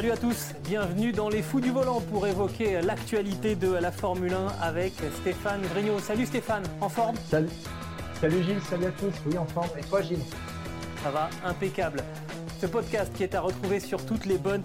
Salut à tous, bienvenue dans les Fous du Volant pour évoquer l'actualité de la Formule 1 avec Stéphane Grignot. Salut Stéphane, en forme? Salut. Salut Gilles, salut à tous. Oui, en forme. Et toi Gilles? Ça va, impeccable. Ce podcast qui est à retrouver sur toutes les bonnes,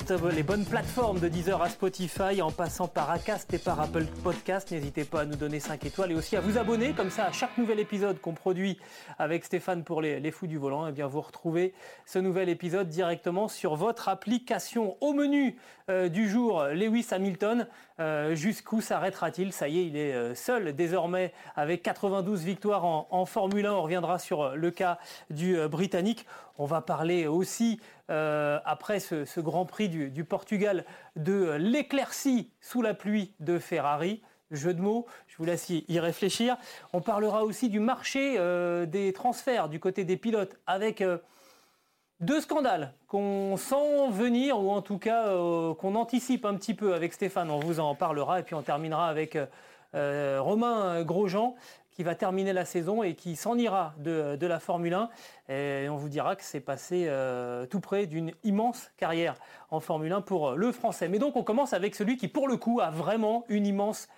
plateformes de Deezer à Spotify, en passant par Acast et par Apple Podcast. N'hésitez pas à nous donner 5 étoiles et aussi à vous abonner. Comme ça, à chaque nouvel épisode qu'on produit avec Stéphane pour les, fous du volant, eh bien, vous retrouvez ce nouvel épisode directement sur votre application. Au menu euh, du jour, Lewis Hamilton. Euh, jusqu'où s'arrêtera-t-il? Ça y est, il est euh, seul désormais avec 92 victoires en, Formule 1. On reviendra sur le cas du Britannique. On va parler aussi, après ce, Grand Prix du, Portugal, de l'éclaircie sous la pluie de Ferrari jeu de mots, je vous laisse y réfléchir. On parlera aussi du marché des transferts du côté des pilotes avec deux scandales qu'on sent venir, ou en tout cas euh, qu'on anticipe un petit peu avec Stéphane, on vous en parlera, et puis on terminera avec euh, euh, Romain Grosjean, qui va terminer la saison et qui s'en ira de, la Formule 1. Et on vous dira que c'est passé tout près d'une immense carrière en Formule 1 pour le Français. Mais donc on commence avec celui qui, pour le coup, a vraiment une immense.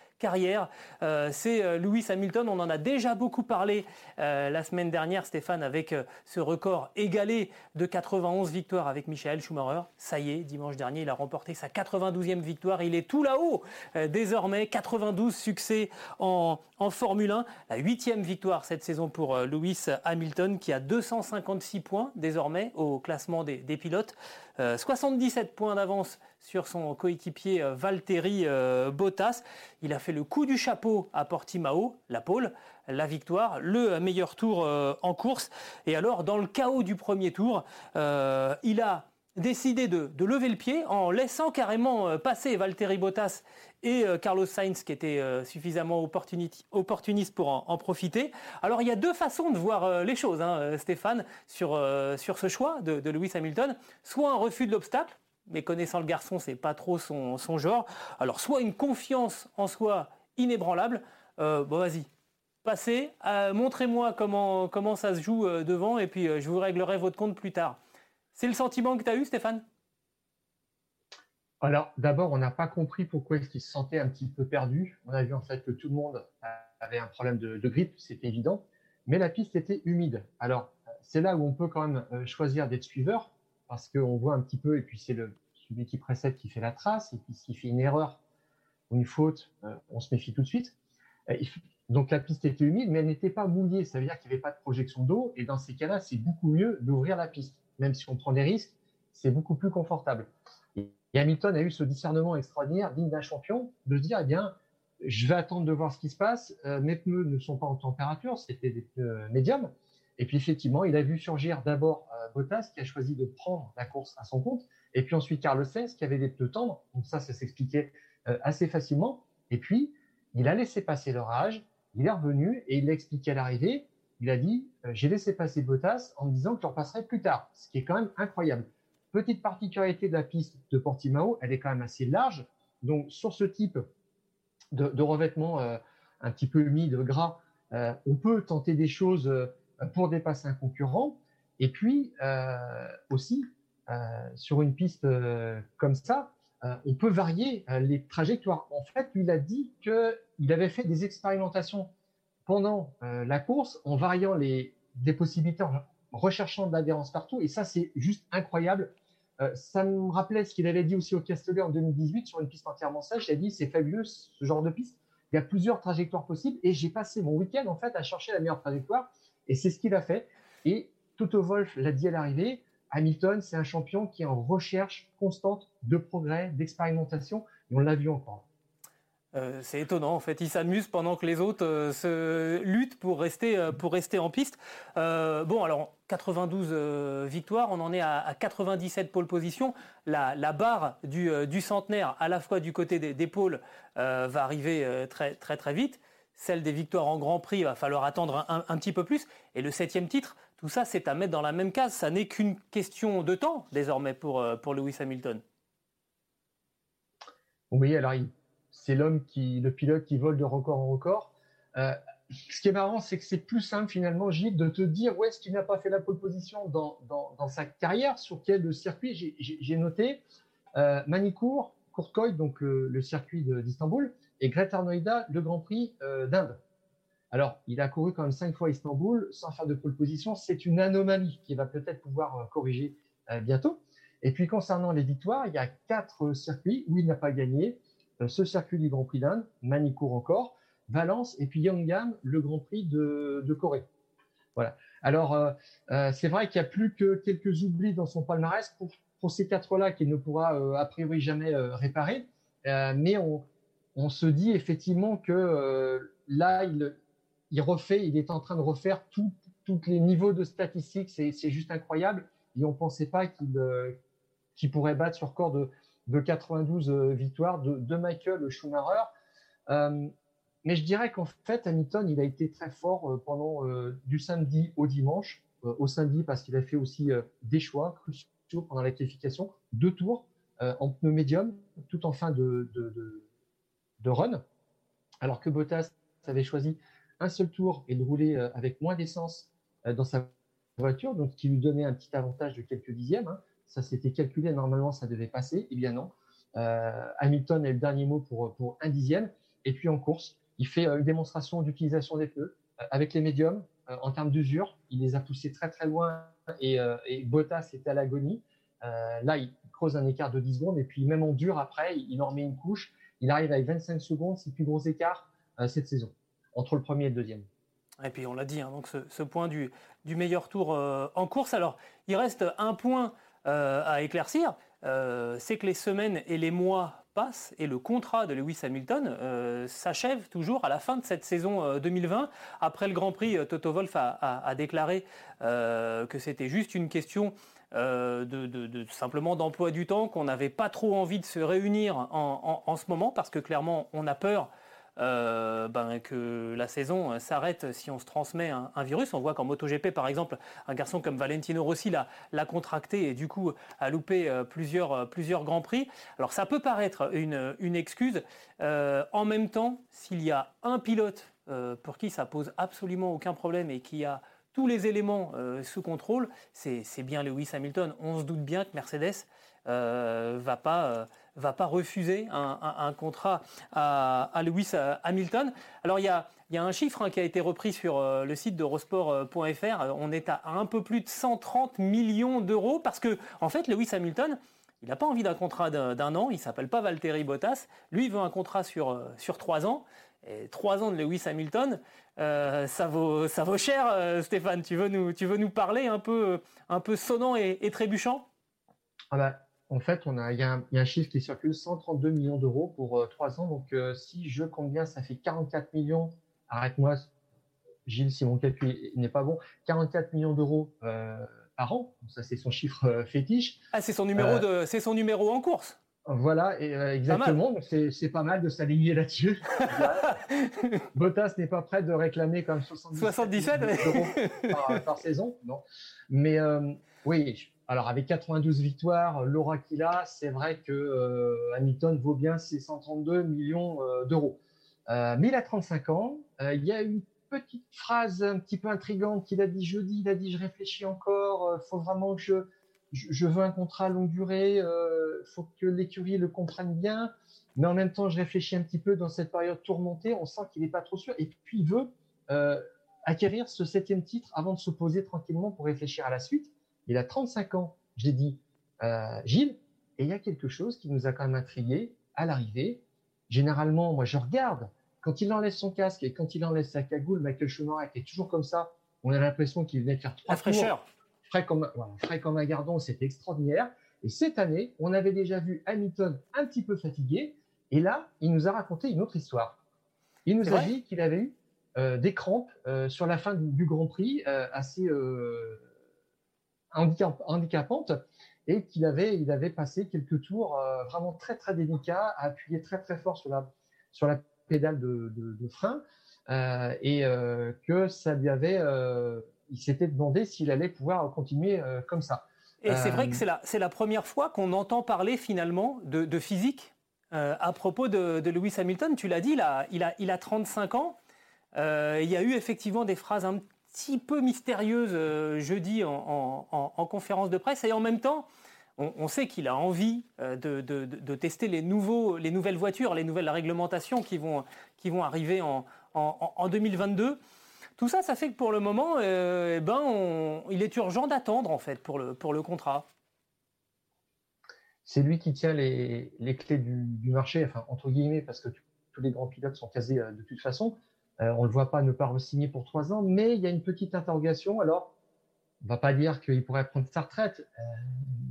Euh, c'est euh, Lewis Hamilton. On en a déjà beaucoup parlé euh, la semaine dernière, Stéphane, avec ce record égalé de 91 victoires avec Michael Schumacher. Ça y est, dimanche dernier, il a remporté sa 92e victoire. Il est tout là-haut désormais. 92 succès en, Formule 1. La huitième victoire cette saison pour Lewis Hamilton qui a 256 points désormais au classement des pilotes. 77 points d'avance sur son coéquipier euh, Valtteri euh, Bottas. Il a fait le coup du chapeau à Portimao, la pole, la victoire, le meilleur tour euh, en course. Et alors, dans le chaos du premier tour, il a décidé de, lever le pied en laissant carrément passer Valtteri Bottas et Carlos Sainz qui était suffisamment opportuniste pour en, profiter. Alors il y a deux façons de voir les choses, hein, Stéphane, sur, ce choix de, Lewis Hamilton. Soit un refus de l'obstacle, mais connaissant le garçon, c'est pas trop son, genre. Alors, soit une confiance en soi inébranlable, euh, bon, vas-y, passez, euh, montrez-moi comment, comment ça se joue euh, devant, et puis je vous réglerai votre compte plus tard. C'est le sentiment que tu as eu, Stéphane? Alors, d'abord, on n'a pas compris pourquoi est-ce se sentait un petit peu perdu. On a vu en fait que tout le monde avait un problème de, de grippe, c'était évident, mais la piste était humide. Alors, c'est là où on peut quand même choisir d'être suiveur parce qu'on voit un petit peu, et puis c'est celui qui précède qui fait la trace, et puis s'il fait une erreur ou une faute, euh, on se méfie tout de suite. Euh, donc la piste était humide, mais elle n'était pas mouillée, ça veut dire qu'il n'y avait pas de projection d'eau, et dans ces cas-là, c'est beaucoup mieux d'ouvrir la piste. Même si on prend des risques, c'est beaucoup plus confortable. Et Hamilton a eu ce discernement extraordinaire, digne d'un champion, de se dire, eh bien, je vais attendre de voir ce qui se passe. Euh, mes pneus ne sont pas en température, c'était des pneus médiums. Et puis effectivement, il a vu surgir d'abord Bottas qui a choisi de prendre la course à son compte, et puis ensuite Carlos Sainz qui avait des pneus tendres, donc ça, ça s'expliquait euh, assez facilement. Et puis, il a laissé passer l'orage, il est revenu et il a expliqué à l'arrivée, il a dit euh, j'ai laissé passer Bottas en me disant que je repasserai plus tard, ce qui est quand même incroyable. Petite particularité de la piste de Portimao, elle est quand même assez large, donc sur ce type de, revêtement euh, un petit peu humide, gras, on peut tenter des choses pour dépasser un concurrent. Et puis euh, aussi, euh, sur une piste euh, comme ça, on peut varier les trajectoires. En fait, il a dit qu'il avait fait des expérimentations pendant la course en variant les, possibilités, en recherchant de l'adhérence partout. Et ça, c'est juste incroyable. ça me rappelait ce qu'il avait dit aussi au Castellet en 2018 sur une piste entièrement sèche. Il a dit c'est fabuleux ce genre de piste. Il y a plusieurs trajectoires possibles et j'ai passé mon week-end en fait à chercher la meilleure trajectoire et c'est ce qu'il a fait. Et Toto Wolf l'a dit à l'arrivée, Hamilton, c'est un champion qui est en recherche constante de progrès, d'expérimentation, et on l'a vu encore. Euh, c'est étonnant en fait, il s'amuse pendant que les autres euh, se luttent pour rester, euh, pour rester en piste. bon alors 92 victoires, on en est à, 97 pole positions. La, barre du, centenaire, à la fois du côté des, pôles, va arriver très très très vite. Celle des victoires en Grand Prix, il va falloir attendre un, un petit peu plus. Et le septième titre, tout ça c'est à mettre dans la même case. Ça n'est qu'une question de temps désormais pour, pour Lewis Hamilton. Oui, alors il c'est l'homme qui, le pilote qui vole de record en record. Euh, ce qui est marrant, c'est que c'est plus simple finalement, Gilles, de te dire où est-ce qu'il n'a pas fait la pole position dans, dans, sa carrière, sur quel circuit. J'ai noté euh, Manicourt, Courcoy, donc le, circuit d'Istanbul, et Greta Noida, le Grand Prix euh, d'Inde. Alors, il a couru quand même cinq fois Istanbul sans faire de pole position. C'est une anomalie qui va peut-être pouvoir corriger bientôt. Et puis, concernant les victoires, il y a quatre circuits où il n'a pas gagné. Euh, ce circuit du Grand Prix d'Inde, Manicourt encore, Valence et puis Yangon, le Grand Prix de, Corée. Voilà. Alors, euh, euh, c'est vrai qu'il n'y a plus que quelques oublis dans son palmarès pour, ces quatre-là qu'il ne pourra a priori jamais réparer. mais on, se dit effectivement que là, il, refait, il est en train de refaire tous les niveaux de statistiques. C'est juste incroyable. Et on ne pensait pas qu'il pourrait battre ce record de, de 92 euh, victoires de, Michael Schumacher. Euh, mais je dirais qu'en fait, Hamilton, il a été très fort euh, pendant du samedi au dimanche. au samedi, parce qu'il a fait aussi des choix cruciaux pendant la qualification. Deux tours en pneu médium, tout en fin de, de, run. Alors que Bottas avait choisi un seul tour et de rouler avec moins d'essence dans sa voiture, donc qui lui donnait un petit avantage de quelques dixièmes. Hein ça s'était calculé, normalement ça devait passer. Eh bien non. Euh, Hamilton est le dernier mot pour, pour un dixième. Et puis en course, il fait euh, une démonstration d'utilisation des pneus euh, avec les médiums en termes d'usure. Il les a poussés très très loin et, et Bottas était à l'agonie. là, il creuse un écart de 10 secondes et puis même en dur après, il en remet une couche. Il arrive avec 25 secondes, c'est le plus gros écart cette saison entre le premier et le deuxième. Et puis on l'a dit, hein, donc ce, point du, du meilleur tour en course. Alors, il reste un point euh, à éclaircir, euh, c'est que les semaines et les mois passent et le contrat de Lewis Hamilton euh, s'achève toujours à la fin de cette saison 2020. Après le Grand Prix, Toto Wolff a, déclaré que c'était juste une question de, simplement d'emploi du temps, qu'on n'avait pas trop envie de se réunir en, ce moment parce que clairement on a peur euh, ben, que la saison s'arrête si on se transmet un, virus. On voit qu'en MotoGP, par exemple, un garçon comme Valentino Rossi l'a contracté et du coup a loupé euh, plusieurs, euh, plusieurs grands prix. Alors ça peut paraître une, une excuse. en même temps, s'il y a un pilote pour qui ça pose absolument aucun problème et qui a tous les éléments sous contrôle, c'est bien Lewis Hamilton. On se doute bien que Mercedes euh, va pas va pas refuser un, contrat à, Lewis Hamilton. Alors il y a, un chiffre hein, qui a été repris sur euh, le site d'Eurosport.fr. On est à un peu plus de 130 millions d'euros parce que en fait Lewis Hamilton, il n'a pas envie d'un contrat d'un an. Il s'appelle pas Valtteri Bottas. Lui, il veut un contrat sur euh, trois ans. Et trois ans de Lewis Hamilton, euh, ça vaut cher. Stéphane, tu veux nous tu veux nous parler un peu un peu sonnant et, trébuchant? Ah bah, en fait, on a, il, y a un, chiffre qui circule, 132 millions d'euros pour euh, trois ans. Donc, euh, si je compte bien, ça fait 44 millions. Arrête-moi, Gilles, si mon calcul n'est pas bon. 44 millions d'euros euh, par an. Ça, c'est son chiffre fétiche. Ah, c'est son numéro de, c'est son numéro en course. Voilà, et, exactement. C'est pas mal de s'aligner là-dessus. Bottas n'est pas prêt de réclamer comme 77, euros par, par, saison, non. Mais oui, alors avec 92 victoires, l'aura qu'il a, c'est vrai que euh, Hamilton vaut bien ses 132 millions euh, d'euros. Euh, mais il a 35 ans. il y a une petite phrase un petit peu intrigante qu'il a dit jeudi. Il a dit je réfléchis encore. Faut vraiment que je, veux un contrat longue durée. Faut que l'écurie le comprenne bien. Mais en même temps, je réfléchis un petit peu dans cette période tourmentée. On sent qu'il n'est pas trop sûr. Et puis il veut acquérir ce septième titre avant de se poser tranquillement pour réfléchir à la suite. Il a 35 ans, je l'ai dit, euh, Gilles, et il y a quelque chose qui nous a quand même intrigué à l'arrivée. Généralement, moi, je regarde quand il enlève son casque et quand il enlève sa cagoule, Michael Schumacher est toujours comme ça. On a l'impression qu'il venait faire trois La fraîcheur. Frais comme, voilà, frais comme un gardon, c'est extraordinaire. Et cette année, on avait déjà vu Hamilton un petit peu fatigué. Et là, il nous a raconté une autre histoire. Il nous a dit qu'il avait eu des crampes sur la fin du, Grand Prix, assez handicapantes, et qu'il avait, il avait passé quelques tours vraiment très très délicats, à appuyer très très fort sur la, sur la pédale de, de frein, et que ça lui avait il s'était demandé s'il allait pouvoir continuer euh, comme ça. Et c'est vrai que c'est la, la, première fois qu'on entend parler finalement de, physique euh, à propos de, Lewis Hamilton. Tu l'as dit, il a, il, a, il a 35 ans. Euh, il y a eu effectivement des phrases un peu mystérieuses jeudi en, conférence de presse. Et en même temps, on, sait qu'il a envie de, de, tester les, nouveaux, les nouvelles voitures, les nouvelles réglementations qui vont, arriver en, en 2022. Tout ça, ça fait que pour le moment, euh, eh ben, il est urgent d'attendre en fait pour le, contrat. C'est lui qui tient les, clés du, marché, entre guillemets, parce que tous les grands pilotes sont casés euh, de toute façon. Euh, on ne le voit pas ne pas re-signer pour trois ans, mais il y a une petite interrogation. Alors, on va pas dire qu'il pourrait prendre sa retraite,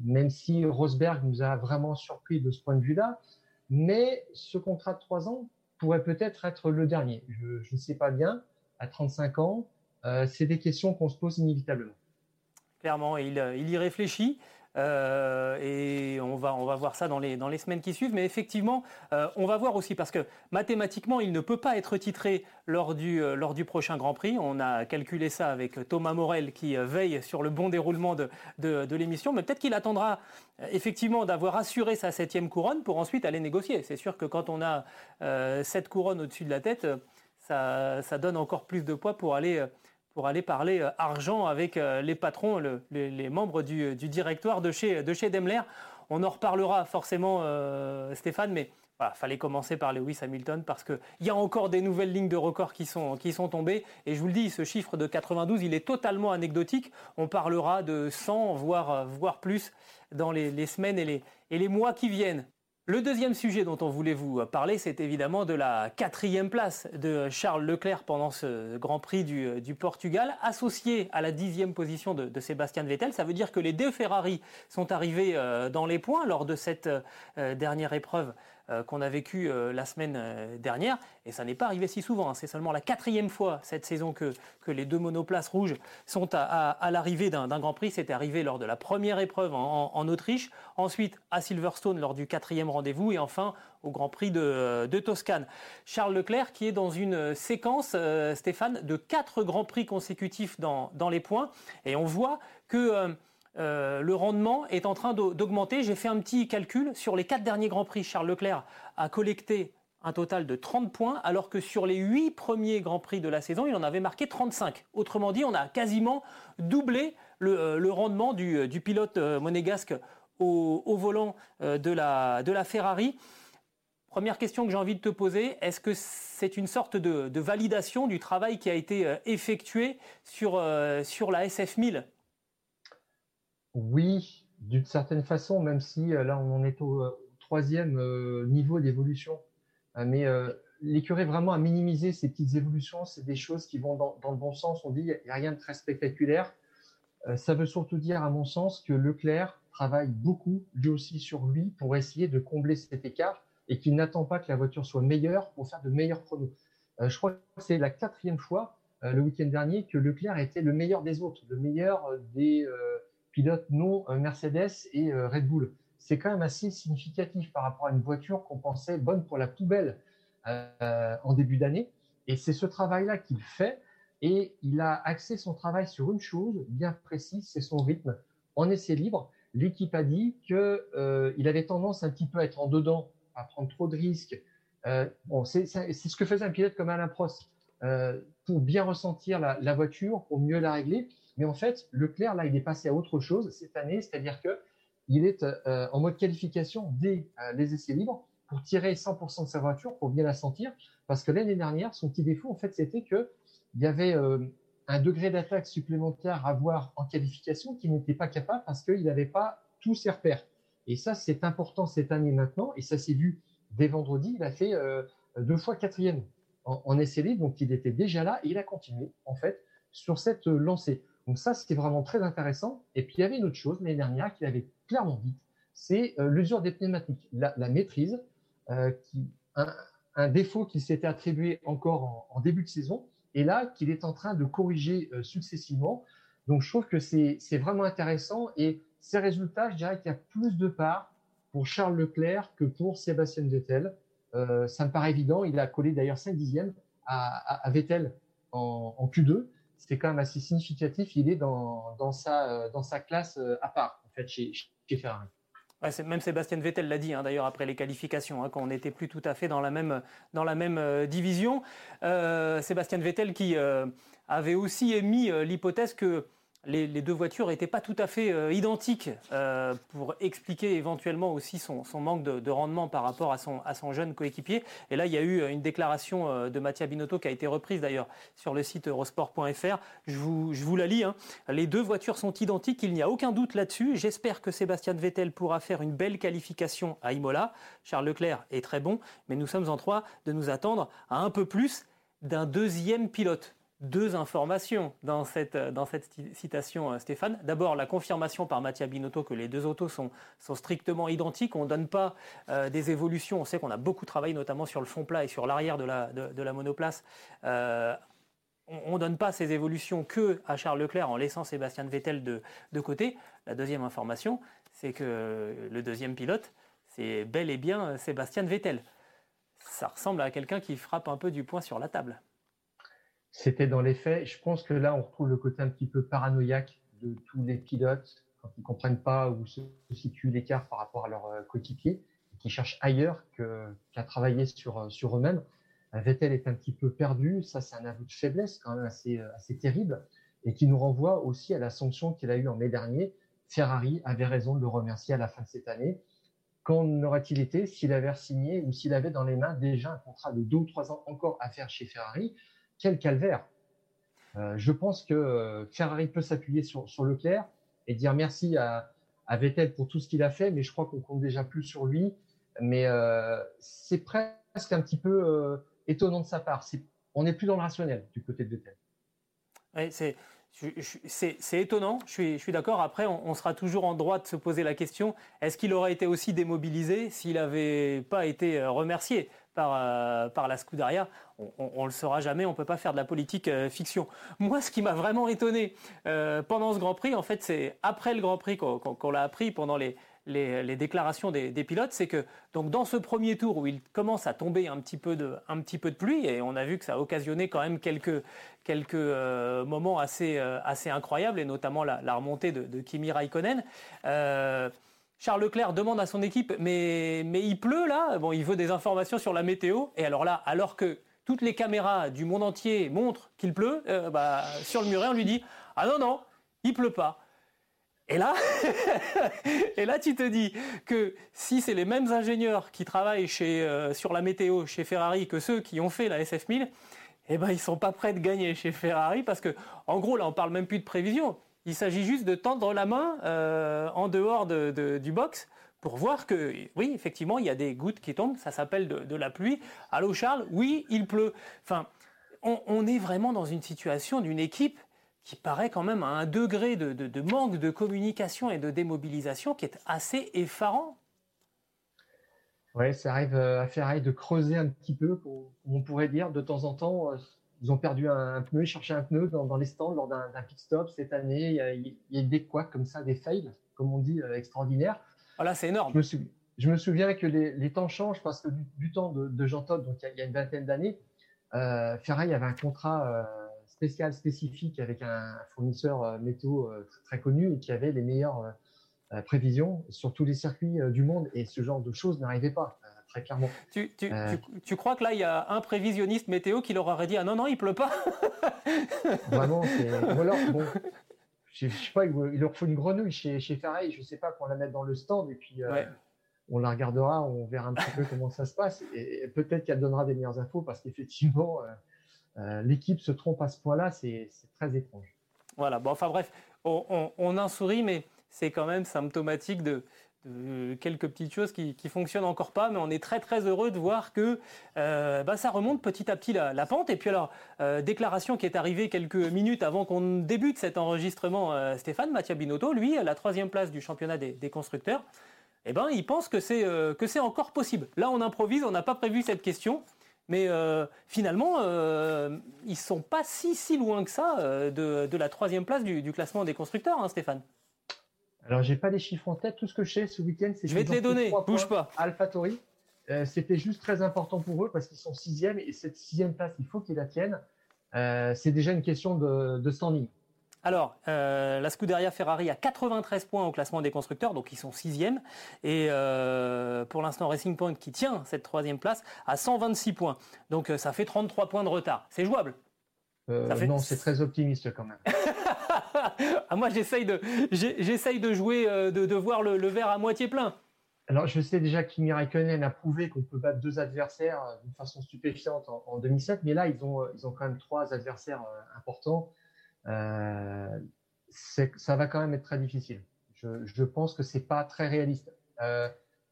même si Rosberg nous a vraiment surpris de ce point de vue-là. Mais ce contrat de trois ans pourrait peut-être être le dernier. Je ne sais pas bien à 35 ans, euh, c'est des questions qu'on se pose inévitablement. Clairement, euh, il y réfléchit. Euh, et on va, on va voir ça dans les, dans les semaines qui suivent. Mais effectivement, on va voir aussi, parce que mathématiquement, il ne peut pas être titré lors du, lors du prochain Grand Prix. On a calculé ça avec Thomas Morel qui veille sur le bon déroulement de, de, l'émission. Mais peut-être qu'il attendra effectivement d'avoir assuré sa septième couronne pour ensuite aller négocier. C'est sûr que quand on a cette couronne au-dessus de la tête ça, donne encore plus de poids pour aller, pour aller parler euh, argent avec euh, les patrons, les, membres du, directoire de chez, de Daimler. On en reparlera forcément, euh, Stéphane, mais voilà, fallait commencer par Lewis Hamilton parce qu'il y a encore des nouvelles lignes de record qui sont, tombées. Et je vous le dis, ce chiffre de 92, il est totalement anecdotique. On parlera de 100, voire, plus, dans les, semaines et les mois qui viennent. Le deuxième sujet dont on voulait vous parler, c'est évidemment de la quatrième place de Charles Leclerc pendant ce Grand Prix du, Portugal, associé à la dixième position de, Sébastien Vettel. Ça veut dire que les deux Ferrari sont arrivés euh, dans les points lors de cette euh, dernière épreuve qu'on a vécu euh, la semaine euh, dernière. Et ça n'est pas arrivé si souvent. Hein. C'est seulement la quatrième fois cette saison que, que les deux monoplaces rouges sont à, l'arrivée d'un Grand Prix. C'était arrivé lors de la première épreuve en, Autriche, ensuite à Silverstone lors du quatrième rendez-vous et enfin au Grand Prix de, Toscane. Charles Leclerc qui est dans une séquence, Stéphane, de quatre Grands Prix consécutifs dans, dans les points. Et on voit que euh, le rendement est en train d'augmenter. J'ai fait un petit calcul. Sur les quatre derniers Grands Prix, Charles Leclerc a collecté un total de 30 points, alors que sur les huit premiers Grands Prix de la saison, il en avait marqué 35. Autrement dit, on a quasiment doublé le, euh, rendement du, pilote euh, monégasque au, volant de la, Ferrari. Première question que j'ai envie de te poser, est-ce que c'est une sorte de, validation du travail qui a été effectué sur, sur la SF1000 oui, d'une certaine façon, même si euh, là on en est au euh, troisième euh, niveau d'évolution. mais l'écurie vraiment à minimiser ces petites évolutions, c'est des choses qui vont dans, le bon sens. On dit il n'y a rien de très spectaculaire. ça veut surtout dire, à mon sens, que Leclerc travaille beaucoup, lui aussi, sur lui, pour essayer de combler cet écart et qu'il n'attend pas que la voiture soit meilleure pour faire de meilleurs chronos. je crois que c'est la quatrième fois le week-end dernier que Leclerc était le meilleur des autres, le meilleur des pilotes non euh, Mercedes et euh, Red Bull. C'est quand même assez significatif par rapport à une voiture qu'on pensait bonne pour la poubelle euh, en début d'année. Et c'est ce travail-là qu'il fait. Et il a axé son travail sur une chose bien précise, c'est son rythme. En essai libre, l'équipe a dit qu'il avait tendance un petit peu à être en dedans, à prendre trop de risques. bon, c'est ce que faisait un pilote comme Alain Prost pour bien ressentir la, la, voiture, pour mieux la régler. Mais en fait, Leclerc, là, il est passé à autre chose cette année, c'est-à-dire qu'il est euh, en mode qualification dès euh, les essais libres pour tirer 100% de sa voiture, pour bien la sentir. Parce que l'année dernière, son petit défaut, en fait, c'était qu'il y avait euh, un degré d'attaque supplémentaire à avoir en qualification qui n'était pas capable parce qu'il n'avait pas tous ses repères. Et ça, c'est important cette année maintenant. Et ça s'est vu dès vendredi. Il a fait deux fois quatrième en, en essai libre. Donc, il était déjà là et il a continué, en fait, sur cette lancée. Donc ça, c'était vraiment très intéressant. Et puis, il y avait une autre chose l'année dernière qu'il avait clairement dit, c'est euh, l'usure des pneumatiques, la, maîtrise. qui, un, défaut qui s'était attribué encore en, début de saison, et là qu'il est en train de corriger successivement. Donc je trouve que c'est vraiment intéressant et ces résultats, je dirais qu'il y a plus de part pour Charles Leclerc que pour Sébastien Vettel. Euh, ça me paraît évident. Il a collé d'ailleurs 5 dixièmes à, Vettel en, Q2. C'est quand même assez significatif. Il est dans, dans, sa, euh, dans sa classe euh, à part, en fait, chez, chez Ferrari. même Sébastien Vettel l'a dit hein, d'ailleurs après les qualifications, hein, qu'on n'était plus tout à fait dans la même, dans la même division. Sébastien Vettel qui avait aussi émis l'hypothèse que les, deux voitures n'étaient pas tout à fait euh, identiques euh, pour expliquer éventuellement aussi son, manque de, rendement par rapport à son, jeune coéquipier. Et là, il y a eu une déclaration euh, de Mattia Binotto qui a été reprise d'ailleurs sur le site eurosport.fr. Je vous, la lis. Hein. Les deux voitures sont identiques, il n'y a aucun doute là-dessus. J'espère que Sébastien Vettel pourra faire une belle qualification à Imola. Charles Leclerc est très bon, mais nous sommes en droit de nous attendre à un peu plus d'un deuxième pilote deux informations dans cette, dans cette citation, euh, Stéphane. D'abord, la confirmation par Mattia Binotto que les deux autos sont, sont strictement identiques. On ne donne pas euh, des évolutions. On sait qu'on a beaucoup travaillé notamment sur le fond plat et sur l'arrière de la, de, la monoplace. Euh, on ne donne pas ces évolutions que à Charles Leclerc en laissant Sébastien Vettel de, de côté. La deuxième information, c'est que le deuxième pilote, c'est bel et bien Sébastien Vettel. Ça ressemble à quelqu'un qui frappe un peu du poing sur la table. C'était dans les faits. Je pense que là, on retrouve le côté un petit peu paranoïaque de tous les pilotes quand ils ne comprennent pas où se situe l'écart par rapport à leur euh, coéquipier, qui cherchent ailleurs qu'à travailler sur, euh, sur eux-mêmes. Euh, Vettel est un petit peu perdu. Ça, c'est un aveu de faiblesse quand même assez, assez terrible et qui nous renvoie aussi à la sanction qu'il a eue en mai dernier. Ferrari avait raison de le remercier à la fin de cette année. Qu'en aurait-il été s'il avait signé ou s'il avait dans les mains déjà un contrat de deux ou trois ans encore à faire chez Ferrari? Quel calvaire. Euh, je pense que euh, Ferrari peut s'appuyer sur, Leclerc et dire merci à, Vettel pour tout ce qu'il a fait, mais je crois qu'on compte déjà plus sur lui. Mais euh, c'est presque un petit peu étonnant de sa part. on n'est plus dans le rationnel du côté de Vettel. C'est. Étonnant, je suis d'accord. Après, on, sera toujours en droit de se poser la question est-ce qu'il aurait été aussi démobilisé s'il n'avait pas été remercié? Par, euh, par la Scuderia, on, ne le saura jamais, on peut pas faire de la politique euh, fiction. Moi, ce qui m'a vraiment étonné euh, pendant ce Grand Prix, en fait, c'est après le Grand Prix qu'on l'a appris pendant les, déclarations des, pilotes, c'est que donc dans ce premier tour où il commence à tomber un petit peu de, pluie, et on a vu que ça a occasionné quand même quelques, moments assez, assez incroyables, et notamment la, remontée de, de, Kimi Raikkonen. Charles Leclerc demande à son équipe mais, il pleut là Bon, il veut des informations sur la météo. Et alors là, alors que toutes les caméras du monde entier montrent qu'il pleut, euh, bah, sur le muret, on lui dit Ah non, non, il pleut pas. Et là, et là, tu te dis que si c'est les mêmes ingénieurs qui travaillent chez, euh, sur la météo chez Ferrari que ceux qui ont fait la SF1000, eh ben, ils sont pas prêts de gagner chez Ferrari parce que, en gros, là, on parle même plus de prévision. Il s'agit juste de tendre la main euh, en dehors du box pour voir que, oui, effectivement, il y a des gouttes qui tombent, ça s'appelle de, la pluie. Allô Charles, oui, il pleut. Enfin, on, est vraiment dans une situation d'une équipe qui paraît quand même à un degré de, manque de communication et de démobilisation qui est assez effarant. Oui, ça arrive euh, à Ferrari de creuser un petit peu, on pourrait dire, de temps en temps. Euh, ils ont perdu un, pneu, ils cherchaient un pneu dans, les stands lors d'un pit stop cette année. Il y, a, des quoi comme ça, des fails, comme on dit, euh, extraordinaires. Voilà, c'est énorme. Je me, souviens que les, temps changent parce que du, temps de, Jean Todt, donc il y, a, une vingtaine d'années, euh, Ferrari avait un contrat euh, spécial, spécifique avec un fournisseur euh, métaux très connu et qui avait les meilleures prévisions sur tous les circuits du monde. Et ce genre de choses n'arrivait pas clairement. Tu, euh, tu, crois que là, il y a un prévisionniste météo qui leur aurait dit Ah non, non, il pleut pas Vraiment, c'est. Alors, bon, je, sais pas, il leur faut une grenouille chez, chez Ferrari, je sais pas, pour la mettre dans le stand et puis euh, on la regardera, on verra un petit peu comment ça se passe et, peut-être qu'elle donnera des meilleures infos parce qu'effectivement, euh, l'équipe se trompe à ce point-là, c'est très étrange. Voilà, bon, enfin bref, on, on, on en sourit, mais c'est quand même symptomatique de, quelques petites choses qui, qui fonctionnent encore pas, mais on est très très heureux de voir que euh, bah, ça remonte petit à petit la, pente. Et puis alors, euh, déclaration qui est arrivée quelques minutes avant qu'on débute cet enregistrement, euh, Stéphane Mattia Binotto, lui, à la troisième place du championnat des, constructeurs. eh ben, ils pensent que c'est que c'est encore possible. Là, on improvise, on n'a pas prévu cette question. Mais finalement, ils sont pas si, si loin que ça de, la troisième place du, classement des constructeurs, hein, Stéphane. Alors, j'ai pas les chiffres en tête. Tout ce que je sais ce week-end, c'est Je vais te les donner, bouge pas. AlphaTauri. Euh, c'était juste très important pour eux parce qu'ils sont sixième et cette sixième place, il faut qu'ils la tiennent. Euh, c'est déjà une question de, standing. Alors, euh, la Scuderia Ferrari a 93 points au classement des constructeurs, donc ils sont sixième. Et pour l'instant, Racing Point, qui tient cette troisième place, a 126 points. Donc ça fait 33 points de retard. C'est jouable Non, c'est très optimiste quand même. ah, moi, j'essaye de, j'essaye de jouer, de, voir le, verre à moitié plein. Alors, je sais déjà qu'Imi Raikkonen a prouvé qu'on peut battre deux adversaires euh, d'une façon stupéfiante en, 2007, mais là, ils ont, euh, ils ont quand même trois adversaires euh, importants. Euh, ça va quand même être très difficile. Je, pense que c'est pas très réaliste. Euh,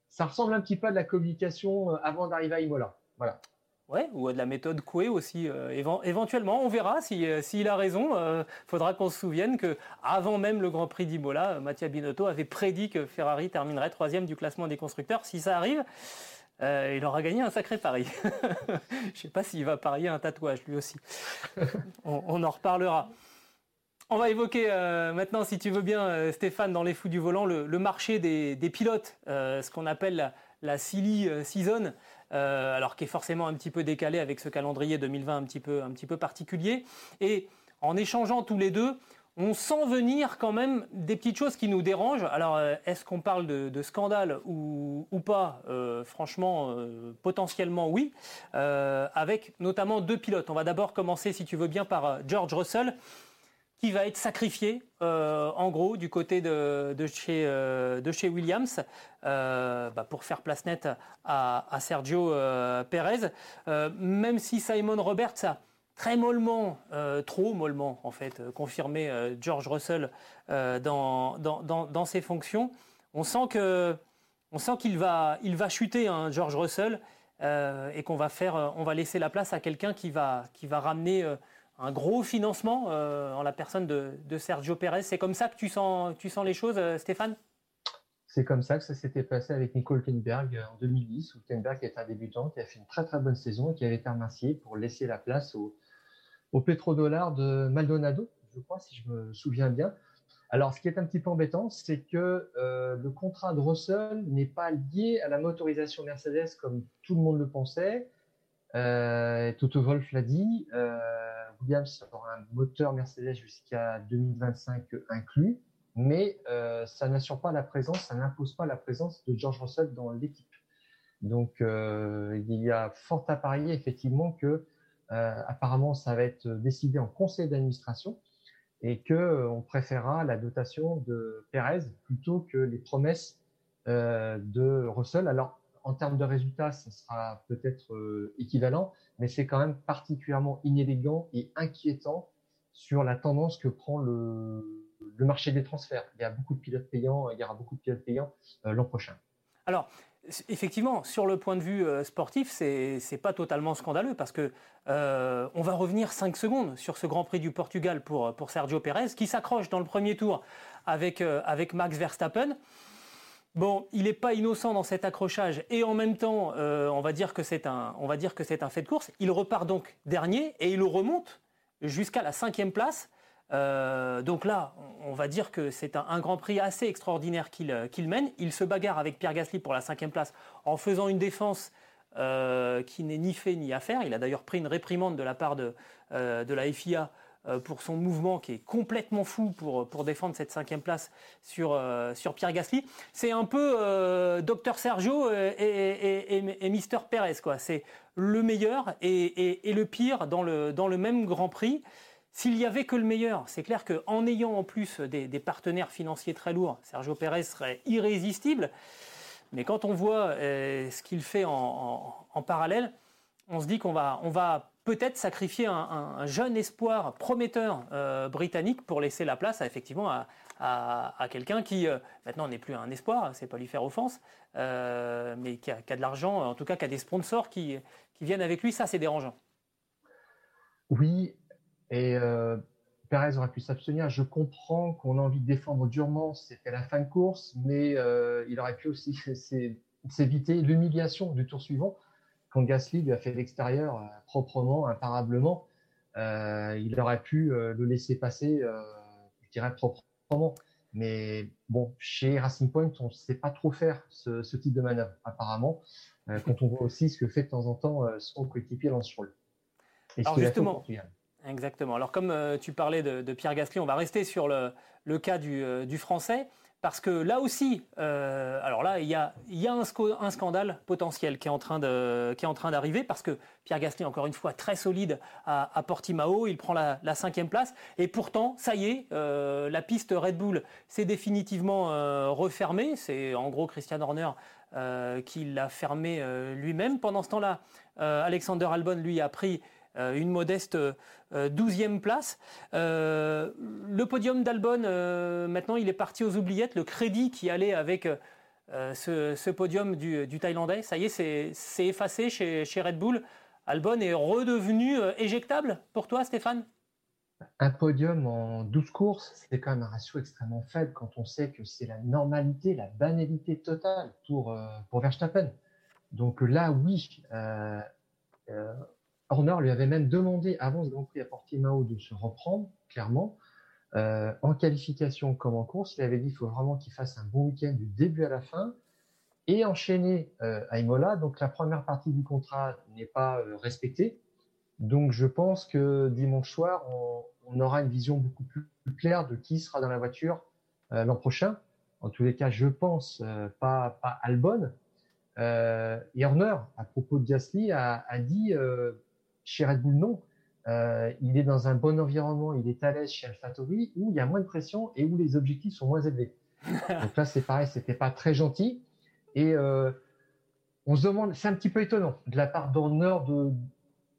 ça ressemble un petit peu à de la communication avant d'arriver à Imola. Voilà. Ouais, ou de la méthode Coué aussi. Euh, éventuellement, on verra euh, s'il a raison. Il euh, faudra qu'on se souvienne que avant même le Grand Prix d'Imola, Mattia Binotto avait prédit que Ferrari terminerait troisième du classement des constructeurs. Si ça arrive, il aura gagné un sacré pari. Je ne sais pas s'il va parier un tatouage lui aussi. on, en reparlera. On va évoquer maintenant, si tu veux bien, Stéphane, dans les fous du volant, le, marché des, pilotes, ce qu'on appelle la, la silly season. Euh, alors qui est forcément un petit peu décalé avec ce calendrier 2020 un petit peu, un peu particulier. Et en échangeant tous les deux, on sent venir quand même des petites choses qui nous dérangent. Alors, euh, est-ce qu'on parle de, scandale ou, pas? Euh, Franchement, potentiellement oui, avec notamment deux pilotes. On va d'abord commencer, si tu veux bien, par George Russell, qui va être sacrifié, euh, en gros, du côté de, chez, euh, de chez Williams, euh, bah, pour faire place nette à, Sergio Perez. même si Simon Roberts a très mollement, trop mollement en fait, confirmé George Russell dans, dans, ses fonctions, on sent que on sent qu'il va, il va chuter, hein, George Russell, et qu'on va faire, on va laisser la place à quelqu'un qui va, qui va ramener un gros financement euh, en la personne de, Sergio Pérez. C'est comme ça que tu sens, les choses, euh, Stéphane? C'est comme ça que ça s'était passé avec Nico Hülkenberg euh, en 2010, où Hülkenberg est un débutant qui a fait une très très bonne saison et qui avait été remercié pour laisser la place au, au pétrodollar de Maldonado, je crois, si je me souviens bien. Alors, ce qui est un petit peu embêtant, c'est que le contrat de Russell n'est pas lié à la motorisation Mercedes comme tout le monde le pensait. Euh, Toto Wolf l'a dit, euh, Williams aura un moteur Mercedes jusqu'à 2025 inclus, mais euh, ça n'assure pas la présence, ça n'impose pas la présence de George Russell dans l'équipe. Donc euh, il y a fort à parier effectivement que euh, apparemment ça va être décidé en conseil d'administration et que on préférera la dotation de Perez plutôt que les promesses de Russell. Alors en termes de résultats, ça sera peut-être euh, équivalent, mais c'est quand même particulièrement inélégant et inquiétant sur la tendance que prend le, marché des transferts. Il y a beaucoup de pilotes payants, il y aura beaucoup de pilotes payants euh, l'an prochain. Alors, effectivement, sur le point de vue euh, sportif, c'est n'est pas totalement scandaleux parce que on va revenir 5 secondes sur ce Grand Prix du Portugal pour, Sergio Pérez qui s'accroche dans le premier tour avec Max Verstappen. Bon, il n'est pas innocent dans cet accrochage et en même temps, euh, on va dire que c'est un, fait de course. Il repart donc dernier et il remonte jusqu'à la cinquième place. Euh, donc là, on va dire que c'est un, Grand Prix assez extraordinaire euh, qu'il mène. Il se bagarre avec Pierre Gasly pour la cinquième place en faisant une défense qui n'est ni fait ni à faire. Il a d'ailleurs pris une réprimande de la part de, la FIA pour son mouvement qui est complètement fou pour, pour défendre cette cinquième place sur, euh, sur Pierre Gasly. C'est un peu euh, Dr Sergio et, Mister Perez. quoi. C'est le meilleur et, le pire dans le, dans le même Grand Prix. S'il y avait que le meilleur, c'est clair qu'en ayant en plus des, partenaires financiers très lourds, Sergio Perez serait irrésistible. Mais quand on voit ce qu'il fait en, en, en, parallèle, on se dit qu'on va, on va peut-être sacrifier un, jeune espoir prometteur euh, britannique pour laisser la place à, effectivement à, quelqu'un qui euh, maintenant n'est plus un espoir, c'est pas lui faire offense, euh, mais qui a, de l'argent, en tout cas qui a des sponsors qui, qui viennent avec lui, ça c'est dérangeant. Oui, et Perez aurait pu s'abstenir. Je comprends qu'on a envie de défendre durement, c'était la fin de course, mais il aurait pu aussi s'éviter l'humiliation du tour suivant quand Gasly lui a fait l'extérieur euh, proprement, imparablement. Euh, il aurait pu le laisser passer, je dirais proprement. Mais bon, chez Racing Point, on ne sait pas trop faire ce, type de manœuvre, apparemment, quand on voit aussi ce que fait de temps en temps son coéquipier Lance Stroll. Alors justement, Exactement. Alors comme euh, tu parlais de, Pierre Gasly, on va rester sur le, cas euh, du, français. Parce que là aussi, euh, alors là, il y a, un, scandale potentiel qui est en train d'arriver parce que Pierre Gasly, encore une fois, très solide à, Portimao, il prend la, cinquième place et pourtant, ça y est, la piste Red Bull s'est définitivement refermée. C'est en gros Christian Horner qui l'a fermée lui-même. Pendant ce temps-là, Alexander Albon, lui, a pris euh, une modeste euh, douzième place. Euh, le podium d'Albon, maintenant, il est parti aux oubliettes. Le crédit qui allait avec ce, podium du, Thaïlandais, ça y est, c'est effacé chez, Red Bull. Albon est redevenu éjectable pour toi, Stéphane? Un podium en 12 courses, c'est quand même un ratio extrêmement faible quand on sait que c'est la normalité, la banalité totale pour, pour Verstappen. Donc là, oui, Horner lui avait même demandé avant ce Grand Prix à Portimao de se reprendre, clairement. Euh, en qualification comme en course, il avait dit qu'il faut vraiment qu'il fasse un bon week-end du début à la fin et enchaîner euh, à Imola. Donc la première partie du contrat n'est pas euh, respectée. Donc je pense que dimanche soir, on, aura une vision beaucoup plus, claire de qui sera dans la voiture l'an prochain. En tous les cas, je pense pas, pas Albon. et Horner, à propos de Gasly, a, a dit chez Red Bull, non. Euh, il est dans un bon environnement, il est à l'aise chez AlphaTauri où il y a moins de pression et où les objectifs sont moins élevés. Donc là, c'est pareil, c'était pas très gentil. Et euh, on se demande, c'est un petit peu étonnant de la part d'Horner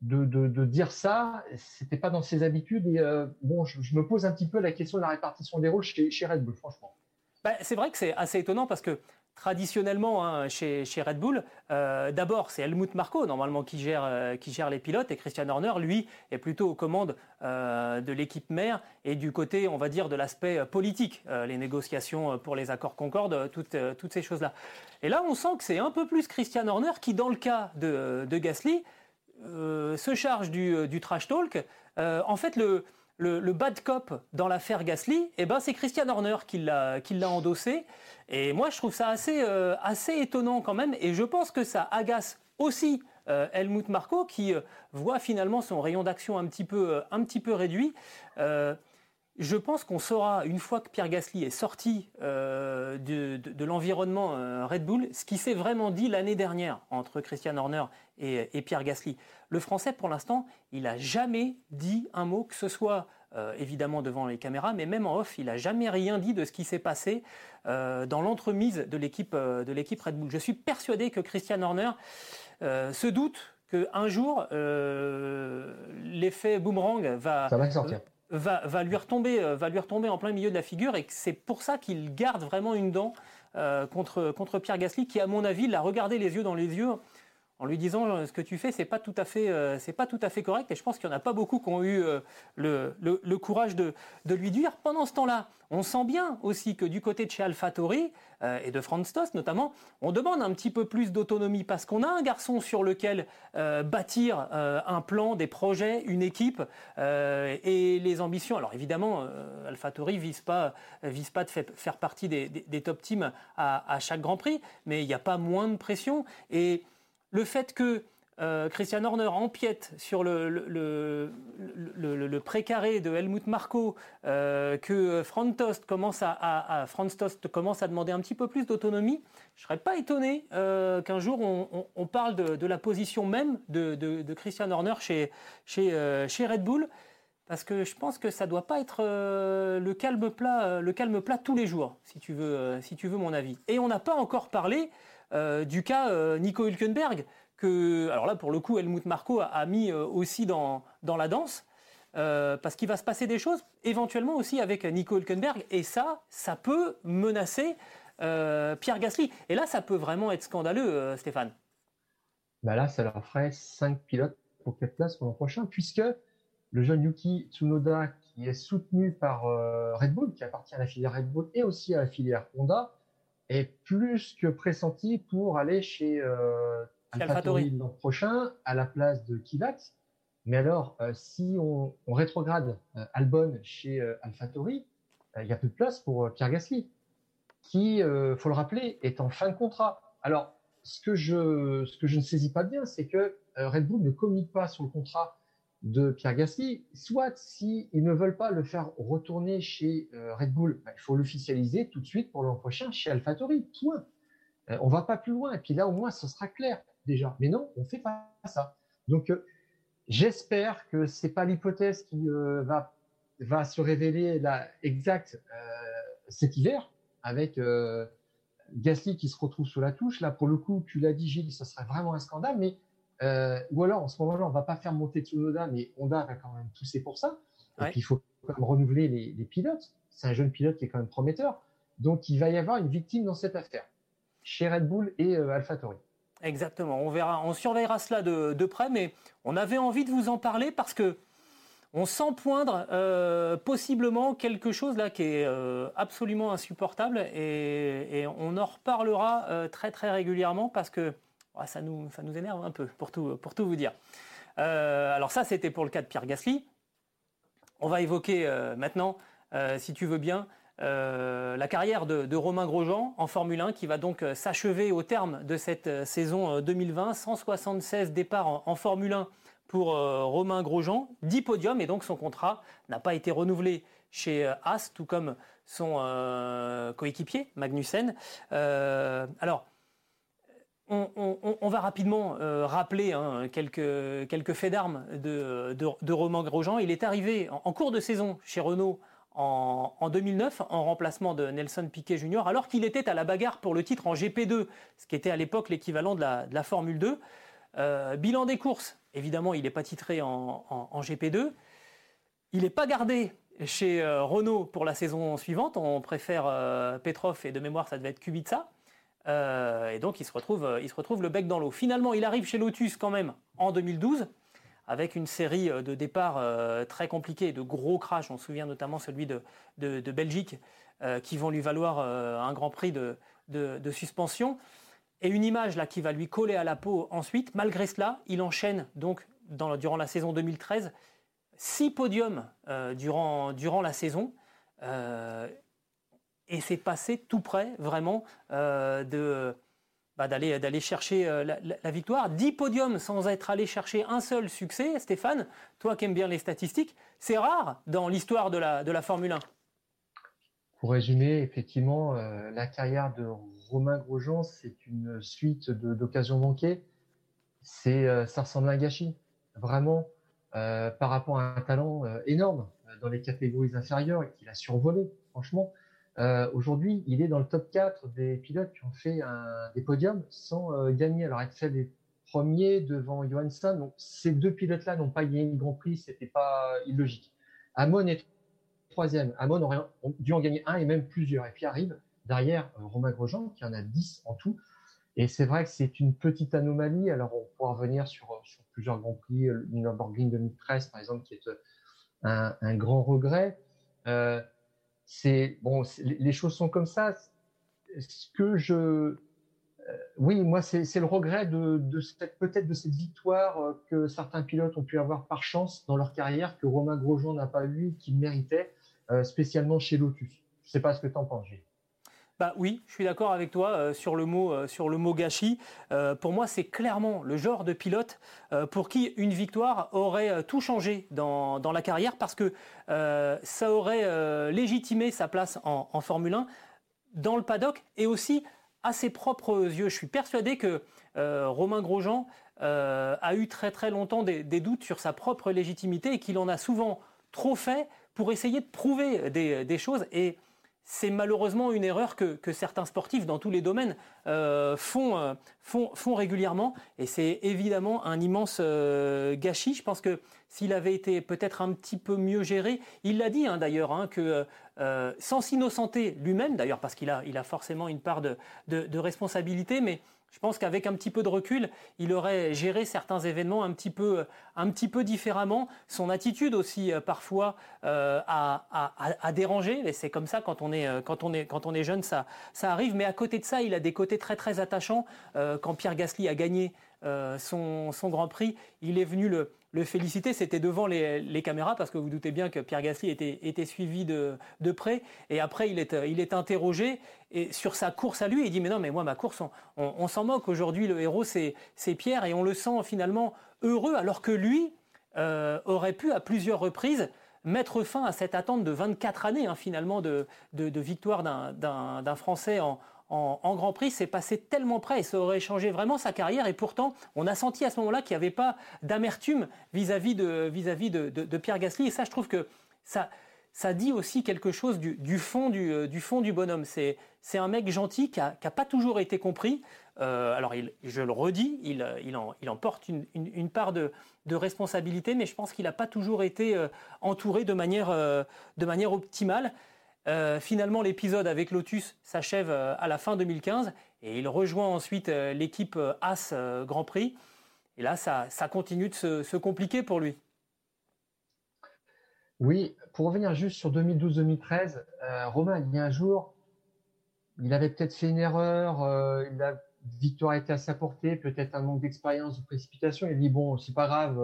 de, de, de, dire ça. C'était pas dans ses habitudes. Et euh, bon, je, me pose un petit peu la question de la répartition des rôles chez, chez Red Bull, franchement. Bah, c'est vrai que c'est assez étonnant parce que traditionnellement hein, chez, Red Bull, euh, d'abord c'est Helmut Marko normalement qui gère, euh, qui gère les pilotes et Christian Horner lui est plutôt aux commandes euh, de l'équipe mère et du côté on va dire de l'aspect politique, les négociations pour les accords Concorde, toutes, toutes ces choses-là. Et là on sent que c'est un peu plus Christian Horner qui dans le cas de, de Gasly se charge du, du trash talk. en fait le le, bad cop dans l'affaire Gasly, eh ben, c'est Christian Horner qui l'a endossé. Et moi, je trouve ça assez, euh, assez étonnant quand même. Et je pense que ça agace aussi euh, Helmut Marko, qui euh, voit finalement son rayon d'action un petit peu réduit. Je pense qu'on saura, une fois que Pierre Gasly est sorti de, l'environnement Red Bull, ce qui s'est vraiment dit l'année dernière entre Christian Horner et, Pierre Gasly. Le Français, pour l'instant, il n'a jamais dit un mot, que ce soit euh, évidemment devant les caméras, mais même en off, il n'a jamais rien dit de ce qui s'est passé euh, dans l'entremise de l'équipe euh, Red Bull. Je suis persuadé que Christian Horner se doute qu'un jour l'effet boomerang va, va, va, lui retomber, va lui retomber en plein milieu de la figure et c'est pour ça qu'il garde vraiment une dent contre, contre Pierre Gasly, qui à mon avis l'a regardé les yeux dans les yeux en lui disant euh, ce que tu fais, c'est pas tout à fait, euh, pas tout à fait correct. Et je pense qu'il n'y en a pas beaucoup qui ont eu euh, le, courage de, lui dire. Pendant ce temps-là, on sent bien aussi que du côté de chez AlphaTauri et de Franz Tost notamment, on demande un petit peu plus d'autonomie parce qu'on a un garçon sur lequel bâtir un plan, des projets, une équipe et les ambitions. Alors évidemment, AlphaTauri vise pas, vise pas de faire partie des, top teams à, à, chaque Grand Prix, mais il n'y a pas moins de pression et le fait que euh, Christian Horner empiète sur le, précaré de Helmut Marko, euh, que Franz Tost, commence à, demander un petit peu plus d'autonomie, je serais pas étonné euh, qu'un jour on, parle de, la position même de, Christian Horner chez, Red Bull, parce que je pense que ça doit pas être le, calme plat, le calme plat tous les jours, si tu veux, si tu veux mon avis. Et on n'a pas encore parlé du cas euh, Nico Hülkenberg, que, alors là, pour le coup, Helmut Marko a, mis euh, aussi dans, dans la danse. parce qu'il va se passer des choses éventuellement aussi avec Nico Hülkenberg et ça, ça peut menacer Pierre Gasly. Et là, ça peut vraiment être scandaleux, Stéphane. Bah là, ça leur ferait 5 pilotes pour 4 places pour l'an prochain, puisque le jeune Yuki Tsunoda, qui est soutenu par Red Bull, qui appartient à la filière Red Bull et aussi à la filière Honda, est plus que pressenti pour aller chez euh, AlphaTauri l'an prochain à la place de Kivat. Mais alors, euh, si on, rétrograde euh, Albon chez euh, AlphaTauri, il n'y a plus de place pour Pierre Gasly, qui, faut le rappeler, est en fin de contrat. Alors, ce que je, ce que je ne saisis pas bien, c'est que Red Bull ne communique pas sur le contrat de Pierre Gasly, soit s'ils ne veulent pas le faire retourner chez Red Bull, bah, il faut l'officialiser tout de suite pour l'an prochain chez AlphaTauri. Point. on va pas plus loin. Et puis là, au moins, ce sera clair déjà. Mais non, on fait pas ça. Donc, euh, j'espère que ce n'est pas l'hypothèse qui euh, va, va se révéler là, exacte euh, cet hiver, avec Gasly qui se retrouve sous la touche. Là, pour le coup, tu l'as dit, Gilles, ce serait vraiment un scandale. Mais, ou alors, en ce moment-là, on ne va pas faire monter Tsunoda, mais Honda va quand même pousser pour ça. Et puis, il faut quand même renouveler les, les pilotes. C'est un jeune pilote qui est quand même prometteur. Donc, il va y avoir une victime dans cette affaire, chez Red Bull et AlphaTauri. Exactement. On verra, on surveillera cela de, près, mais on avait envie de vous en parler parce que on sent poindre euh, possiblement quelque chose là qui est euh, absolument insupportable et, on en reparlera euh, très très régulièrement parce que ça, nous, ça nous énerve un peu pour tout, vous dire. alors ça c'était pour le cas de Pierre Gasly. On va évoquer maintenant, si tu veux bien, euh, la carrière de, Romain Grosjean en Formule 1 qui va donc euh, s'achever au terme de cette euh, saison 2020. 176 départs en, Formule 1 pour Romain Grosjean, 10 podiums et donc son contrat n'a pas été renouvelé chez As, tout comme son coéquipier Magnussen. alors, on, va rapidement rappeler hein, quelques, faits d'armes de, Romain Grosjean. Il est arrivé en cours de saison chez Renault en, 2009 en remplacement de Nelson Piquet Jr. alors qu'il était à la bagarre pour le titre en GP2, ce qui était à l'époque l'équivalent de la, Formule 2. Euh, bilan des courses, évidemment, il n'est pas titré en, GP2. Il n'est pas gardé chez euh, Renault pour la saison suivante. On préfère euh, Petrov et de mémoire, ça devait être Kubica. Et donc, il se, retrouve, il se retrouve le bec dans l'eau. Finalement, il arrive chez Lotus quand même en 2012 avec une série euh, de départs euh, très compliqués, de gros crashs. On se souvient notamment celui de, Belgique, euh, qui vont lui valoir un grand prix de, suspension. Et une image qui va lui coller à la peau ensuite. Malgré cela, il enchaîne donc durant la saison 2013 six podiums durant la saison. Et c'est passé tout près vraiment de bah, d'aller d'aller chercher euh, la, victoire. 10 podiums sans être allé chercher un seul succès, Stéphane, toi qui aimes bien les statistiques, c'est rare dans l'histoire de la, de la Formule 1. Pour résumer, effectivement, euh, la carrière de Romain Grosjean, c'est une suite d'occasions manquées. C'est, euh, ça ressemble à un gâchis, vraiment, par rapport à un talent énorme dans les catégories inférieures et qu'il a survolé, franchement. Euh, aujourd'hui, il est dans le top 4 des pilotes qui ont fait des podiums sans euh, gagner. Alors, fait des premiers devant Johansson, donc ces deux pilotes-là n'ont pas gagné le Grand Prix, c'était pas illogique. Amon est troisième. Amon aurait dû en gagner un et même plusieurs. Et puis arrive derrière euh, Romain Grosjean qui en a 10 en tout. Et c'est vrai que c'est une petite anomalie. Alors, on pourra revenir sur, plusieurs Grands Prix, le Nürburgring 2013 par exemple, qui est un, grand regret. C'est bon, les choses sont comme ça. Ce que je, euh, oui, moi, c'est le regret de, de peut-être de cette victoire euh, que certains pilotes ont pu avoir par chance dans leur carrière que Romain Grosjean n'a pas eu, qu'il méritait, euh, spécialement chez Lotus. Je ne sais pas ce que tu en penses, Gilles. Bah oui, je suis d'accord avec toi euh, sur le mot euh, sur le mot gâchis. Euh, pour moi, c'est clairement le genre de pilote pour qui une victoire aurait tout changé dans, la carrière parce que ça aurait légitimé sa place en, Formule 1 dans le paddock et aussi à ses propres yeux. Je suis persuadé que Romain Grosjean a eu très très longtemps des, des, doutes sur sa propre légitimité et qu'il en a souvent trop fait pour essayer de prouver des, des choses et c'est malheureusement une erreur que, certains sportifs dans tous les domaines euh, euh, font, font, régulièrement et c'est évidemment un immense euh, gâchis. Je pense que s'il avait été peut-être un petit peu mieux géré, il l'a dit hein, d'ailleurs, hein, que sans s'innocenter lui-même, d'ailleurs parce qu'il a, il a forcément une part de, responsabilité, mais je pense qu'avec un petit peu de recul, il aurait géré certains événements un petit peu, différemment. Son attitude aussi euh, parfois euh, a, dérangé. Et c'est comme ça quand on est, quand on est, quand on est jeune, ça, ça arrive. Mais à côté de ça, il a des côtés très très attachants. Euh, quand Pierre Gasly a gagné son Grand Prix, il est venu le, le féliciter. C'était devant les, caméras parce que vous doutez bien que Pierre Gasly était, suivi de, près. Et après, il est, interrogé sur sa course à lui. Il dit mais non, mais moi ma course, on, s'en moque. Aujourd'hui, le héros c'est Pierre et on le sent finalement heureux alors que lui euh, aurait pu à plusieurs reprises mettre fin à cette attente de 24 années hein, finalement de victoire d'un Français en, en, Grand Prix, c'est passé tellement près et ça aurait changé vraiment sa carrière. Et pourtant, on a senti à ce moment-là qu'il n'y avait pas d'amertume vis-à-vis de, vis-à-vis de, Pierre Gasly. Et ça, je trouve que ça, dit aussi quelque chose du, fond, du, du, fond du bonhomme. C'est, un mec gentil qui n'a pas toujours été compris. Euh, alors, je le redis, il, il, en, porte une, part de, responsabilité, mais je pense qu'il n'a pas toujours été euh, entouré euh, de manière optimale. Euh, finalement, l'épisode avec Lotus s'achève euh, à la fin 2015 et il rejoint ensuite euh, l'équipe As Grand Prix. Et là, ça, continue de se, compliquer pour lui. Oui, pour revenir juste sur 2012-2013, Romain a dit un jour, il avait peut-être fait une erreur, la victoire était à sa portée, peut-être un manque d'expérience, de précipitation. Il dit bon, c'est pas grave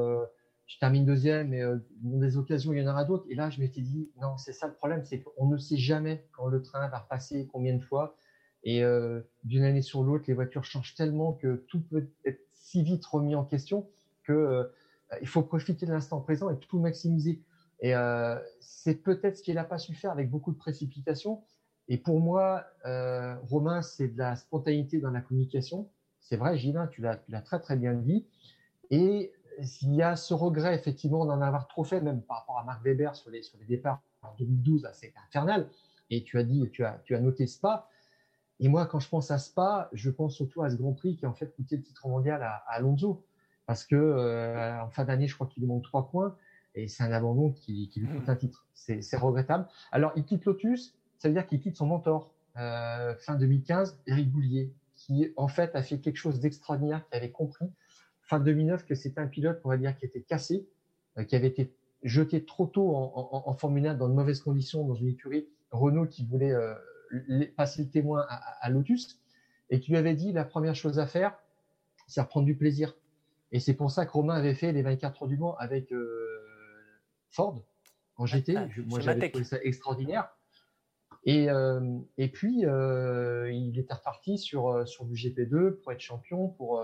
je termine deuxième et euh, dans des occasions, il y en aura d'autres. Et là, je m'étais dit, non, c'est ça le problème, c'est qu'on ne sait jamais quand le train va repasser combien de fois. Et euh, d'une année sur l'autre, les voitures changent tellement que tout peut être si vite remis en question que euh, il faut profiter de l'instant présent et tout maximiser. Et euh, c'est peut-être ce qu'il n'a pas su faire avec beaucoup de précipitation. Et pour moi, euh, Romain, c'est de la spontanéité dans la communication. C'est vrai, Gilles, tu l'as très très bien dit. Et s'il y a ce regret effectivement d'en avoir trop fait, même par rapport à Marc Weber sur les, sur les départs en 2012, c'est infernal. Et tu as dit, tu as, tu as noté Spa. Et moi, quand je pense à Spa, je pense surtout à ce Grand Prix qui a en fait coûté le titre mondial à, Alonso. Parce que euh, en fin d'année, je crois qu'il lui manque trois points. Et c'est un abandon qui, qui lui coûte un titre. C'est regrettable. Alors, il quitte Lotus, ça veut dire qu'il quitte son mentor. Euh, fin 2015, Eric Boulier, qui en fait a fait quelque chose d'extraordinaire, qui avait compris fin 2009 que c'était un pilote, on va dire, qui était cassé, euh, qui avait été jeté trop tôt en, en, Formule 1 dans de mauvaises conditions dans une écurie Renault qui voulait euh, passer le témoin à, Lotus et qui lui avait dit la première chose à faire, c'est reprendre du plaisir. Et c'est pour ça que Romain avait fait les 24 heures du Mans avec euh, Ford quand j'étais. moi, j'avais trouvé ça extraordinaire. Et, et puis, il était reparti sur, sur du GP2 pour être champion, pour,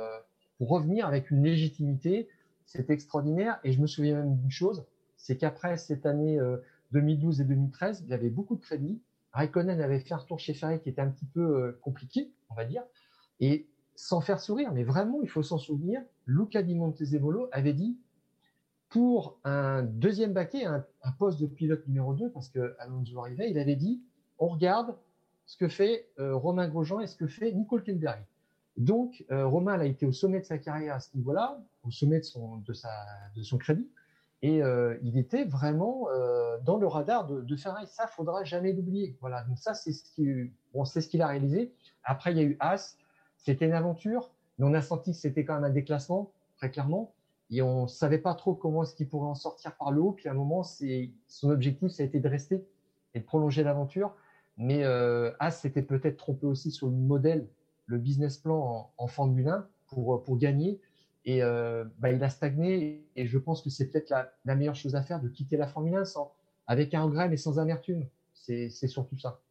pour revenir avec une légitimité. C'est extraordinaire. Et je me souviens même d'une chose, c'est qu'après cette année 2012 euh, et 2013, il avait beaucoup de crédits. Raikkonen avait fait un retour chez Ferrari qui était un petit peu euh, compliqué, on va dire. Et sans faire sourire, mais vraiment, il faut s'en souvenir, Luca Di Montezemolo avait dit pour un deuxième baquet, un, poste de pilote numéro 2, parce que Alonso arrivait, il avait dit on regarde ce que fait euh, Romain Grosjean et ce que fait Nicole Kenberry. Donc, euh, Romain a été au sommet de sa carrière à ce niveau-là, au sommet de son, de sa, de son crédit, et euh, il était vraiment euh, dans le radar de, Ferrari. Ça, faudra jamais l'oublier. Voilà. Donc ça, c'est ce qui, bon, c'est ce qu'il a réalisé. Après, il y a eu As. C'était une aventure, mais on a senti que c'était quand même un déclassement, très clairement. Et on savait pas trop comment est-ce qu'il pourrait en sortir par le haut. Puis à un moment, son objectif, ça a été de rester et de prolonger l'aventure. Mais euh, As s'était peut-être trompé aussi sur le modèle le business plan en, en Formule 1 pour, pour gagner. Et euh, bah, il a stagné. Et je pense que c'est peut-être la, la, meilleure chose à faire de quitter la Formule 1 sans, avec un regret, mais sans amertume. C'est surtout ça.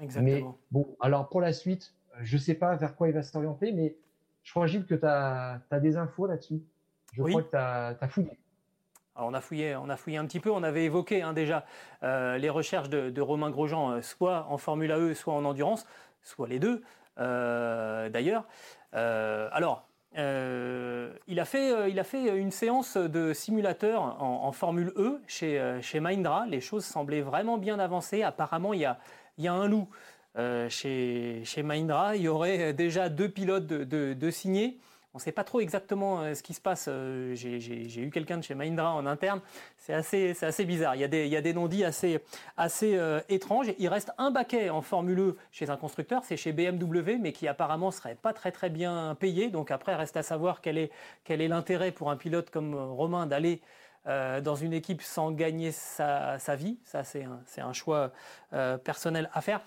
Exactement. Mais bon, alors pour la suite, je sais pas vers quoi il va s'orienter, mais je crois, Gilles, que tu as, as, des infos là-dessus. Je crois que tu as, as, fouillé. Alors on a fouillé, on a fouillé un petit peu. On avait évoqué hein, déjà euh, les recherches de, de Romain Grosjean, euh, soit en Formule E, soit en endurance, soit les deux. Euh, d'ailleurs. Euh, alors, euh, il, a fait, une séance de simulateur en, Formule E chez, Mahindra. Les choses semblaient vraiment bien avancées. Apparemment, il y a, un loup chez, chez. Il y aurait déjà deux pilotes de, de, signés. On ne sait pas trop exactement ce qui se passe. J'ai eu quelqu'un de chez Mahindra en interne. C'est assez, bizarre. Il y a des, non-dits assez, assez étranges. Il reste un baquet en Formule E chez un constructeur, c'est chez BMW, mais qui apparemment serait pas très très bien payé. Donc après, reste à savoir quel est l'intérêt pour un pilote comme Romain d'aller dans une équipe sans gagner sa, vie. Ça, c'est un, choix personnel à faire.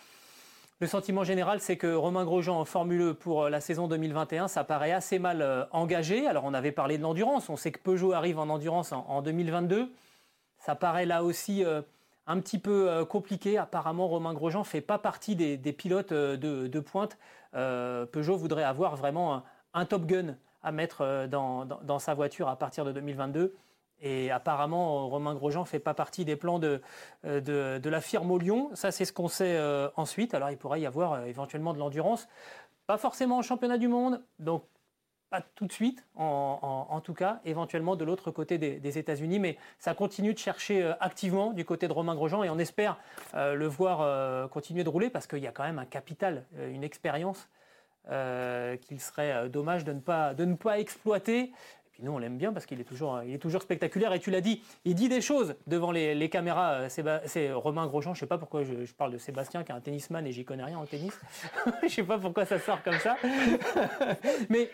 Le sentiment général, c'est que Romain Grosjean en Formule E pour euh, la saison 2021, ça paraît assez mal euh, engagé. Alors on avait parlé de l'endurance, on sait que Peugeot arrive en endurance en, 2022. Ça paraît là aussi euh, un petit peu compliqué. Apparemment, Romain Grosjean fait pas partie des, pilotes de, pointe. Peugeot voudrait avoir vraiment un, Top Gun à mettre dans, sa voiture à partir de 2022. Et apparemment, Romain Grosjean fait pas partie des plans de, euh, la firme au Lyon. Ça, c'est ce qu'on sait euh, ensuite. Alors, il pourrait y avoir euh, éventuellement de l'endurance. Pas forcément en championnat du monde, donc pas tout de suite, en, tout cas, éventuellement de l'autre côté des, États-Unis. Mais ça continue de chercher activement du côté de Romain Grosjean et on espère le voir continuer de rouler parce qu'il y a quand même un capital, une expérience qu'il serait dommage de ne pas exploiter nous, on l'aime bien parce qu'il est toujours, est toujours spectaculaire. Et tu l'as dit, il dit des choses devant les, caméras. Euh, c'est Romain Grosjean. Je sais pas pourquoi je, parle de Sébastien, qui est un tennisman et j'y connais rien en tennis. je sais pas pourquoi ça sort comme ça. Mais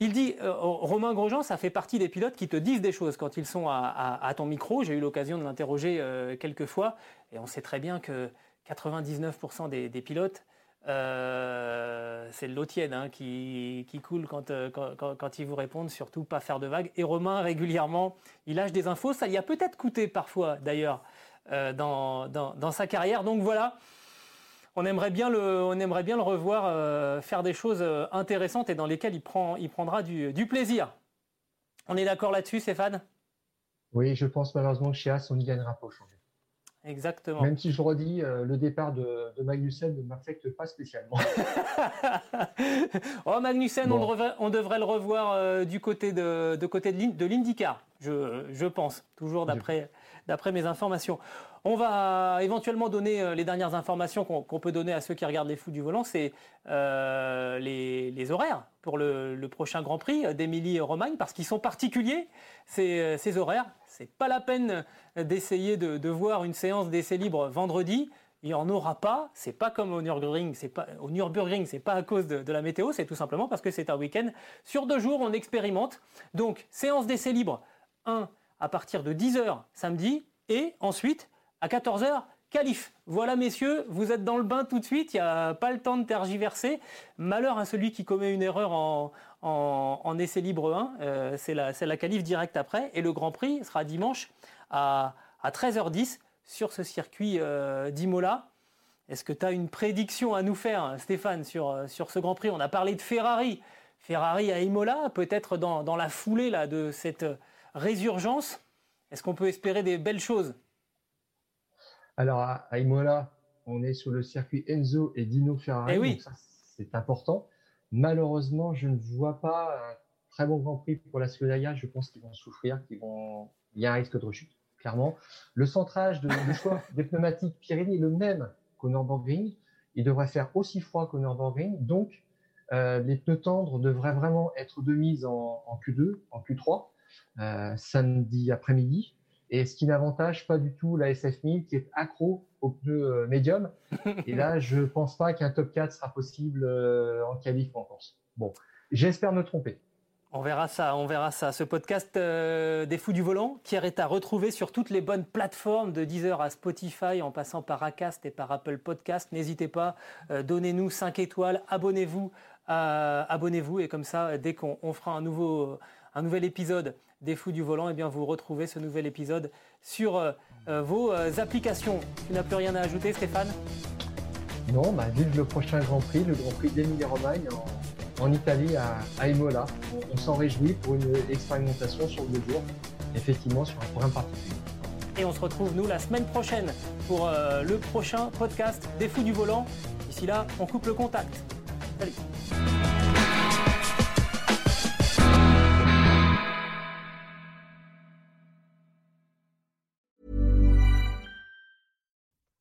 il dit, euh, Romain Grosjean, ça fait partie des pilotes qui te disent des choses quand ils sont à, ton micro. J'ai eu l'occasion de l'interroger euh, quelques fois. Et on sait très bien que 99% des, des pilotes euh, c'est l'eau tiède hein, qui, coule euh, quand, ils vous répondent, surtout pas faire de vagues. Et Romain, régulièrement, il lâche des infos. Ça y a peut-être coûté parfois, d'ailleurs, euh, dans, sa carrière. Donc voilà, on aimerait bien le, revoir faire des choses intéressantes et dans lesquelles il, prend, il prendra du, plaisir. On est d'accord là-dessus, Stéphane? Oui, je pense malheureusement que chez As, on n'y gagnera pas au Exactement. Même si je redis, euh, le départ de, de Magnussen ne m'affecte pas spécialement. oh, Magnussen, on, devrait, le revoir euh, du côté de, de côté de l'IndyCar, je, je, pense, toujours d'après mes informations. On va éventuellement donner euh, les dernières informations qu'on peut donner à ceux qui regardent les fous du volant, c'est les, horaires pour le, prochain Grand Prix d'Émilie-Romagne, parce qu'ils sont particuliers, ces, ces horaires. C'est pas la peine d'essayer de, voir une séance d'essai libre vendredi. Il n'y en aura pas. C'est pas comme au Nürburgring. C'est pas au Nürburgring. C'est pas à cause de, la météo. C'est tout simplement parce que c'est un week-end. Sur deux jours, on expérimente. Donc séance d'essai libre 1 à partir de 10h samedi et ensuite à 14h Calife. Voilà, messieurs, vous êtes dans le bain tout de suite, il n'y a pas le temps de tergiverser. Malheur à celui qui commet une erreur en, en, essai libre 1, euh, c'est la, la qualif directe après. Et le Grand Prix sera dimanche à, 13h10 sur ce circuit euh, d'Imola. Est-ce que tu as une prédiction à nous faire, Stéphane, sur, sur ce Grand Prix? On a parlé de Ferrari. Ferrari à Imola, peut-être dans, dans, la foulée là, de cette résurgence. Est-ce qu'on peut espérer des belles choses? Alors, à, Imola, on est sur le circuit Enzo et Dino Ferrari. Eh oui. c'est important. Malheureusement, je ne vois pas un très bon Grand Prix pour la Scuderia. Je pense qu'ils vont souffrir, qu'ils vont. Il y a un risque de rechute, clairement. Le centrage de, choix des pneumatiques Pirelli est le même qu'au Nürburgring. Il devrait faire aussi froid qu'au Nürburgring. Donc, euh, les pneus tendres devraient vraiment être de mise en, Q2, en Q3, euh, samedi après-midi et ce qui n'avantage pas du tout la SF1000 qui est accro aux pneus euh, médium. Et là, je pense pas qu'un top 4 sera possible euh, en qualif en course. Bon, j'espère me tromper. On verra ça, on verra ça. Ce podcast euh, des fous du volant, qui est à retrouver sur toutes les bonnes plateformes de Deezer à Spotify, en passant par Acast et par Apple Podcast. N'hésitez pas, donnez-nous 5 étoiles, abonnez-vous, abonnez-vous et comme ça, dès qu'on fera un nouveau, un nouvel épisode des fous du volant, et eh bien vous retrouvez ce nouvel épisode sur euh, euh, vos euh, applications. Tu n'as plus rien à ajouter, Stéphane? Non, bah, vive le prochain Grand Prix, le Grand Prix d'Emilia-Romagne en, Italie à, Imola. On, s'en réjouit pour une expérimentation sur deux jours, effectivement sur un programme particulier. Et on se retrouve nous la semaine prochaine pour le prochain podcast des fous du volant. D'ici là, on coupe le contact. Salut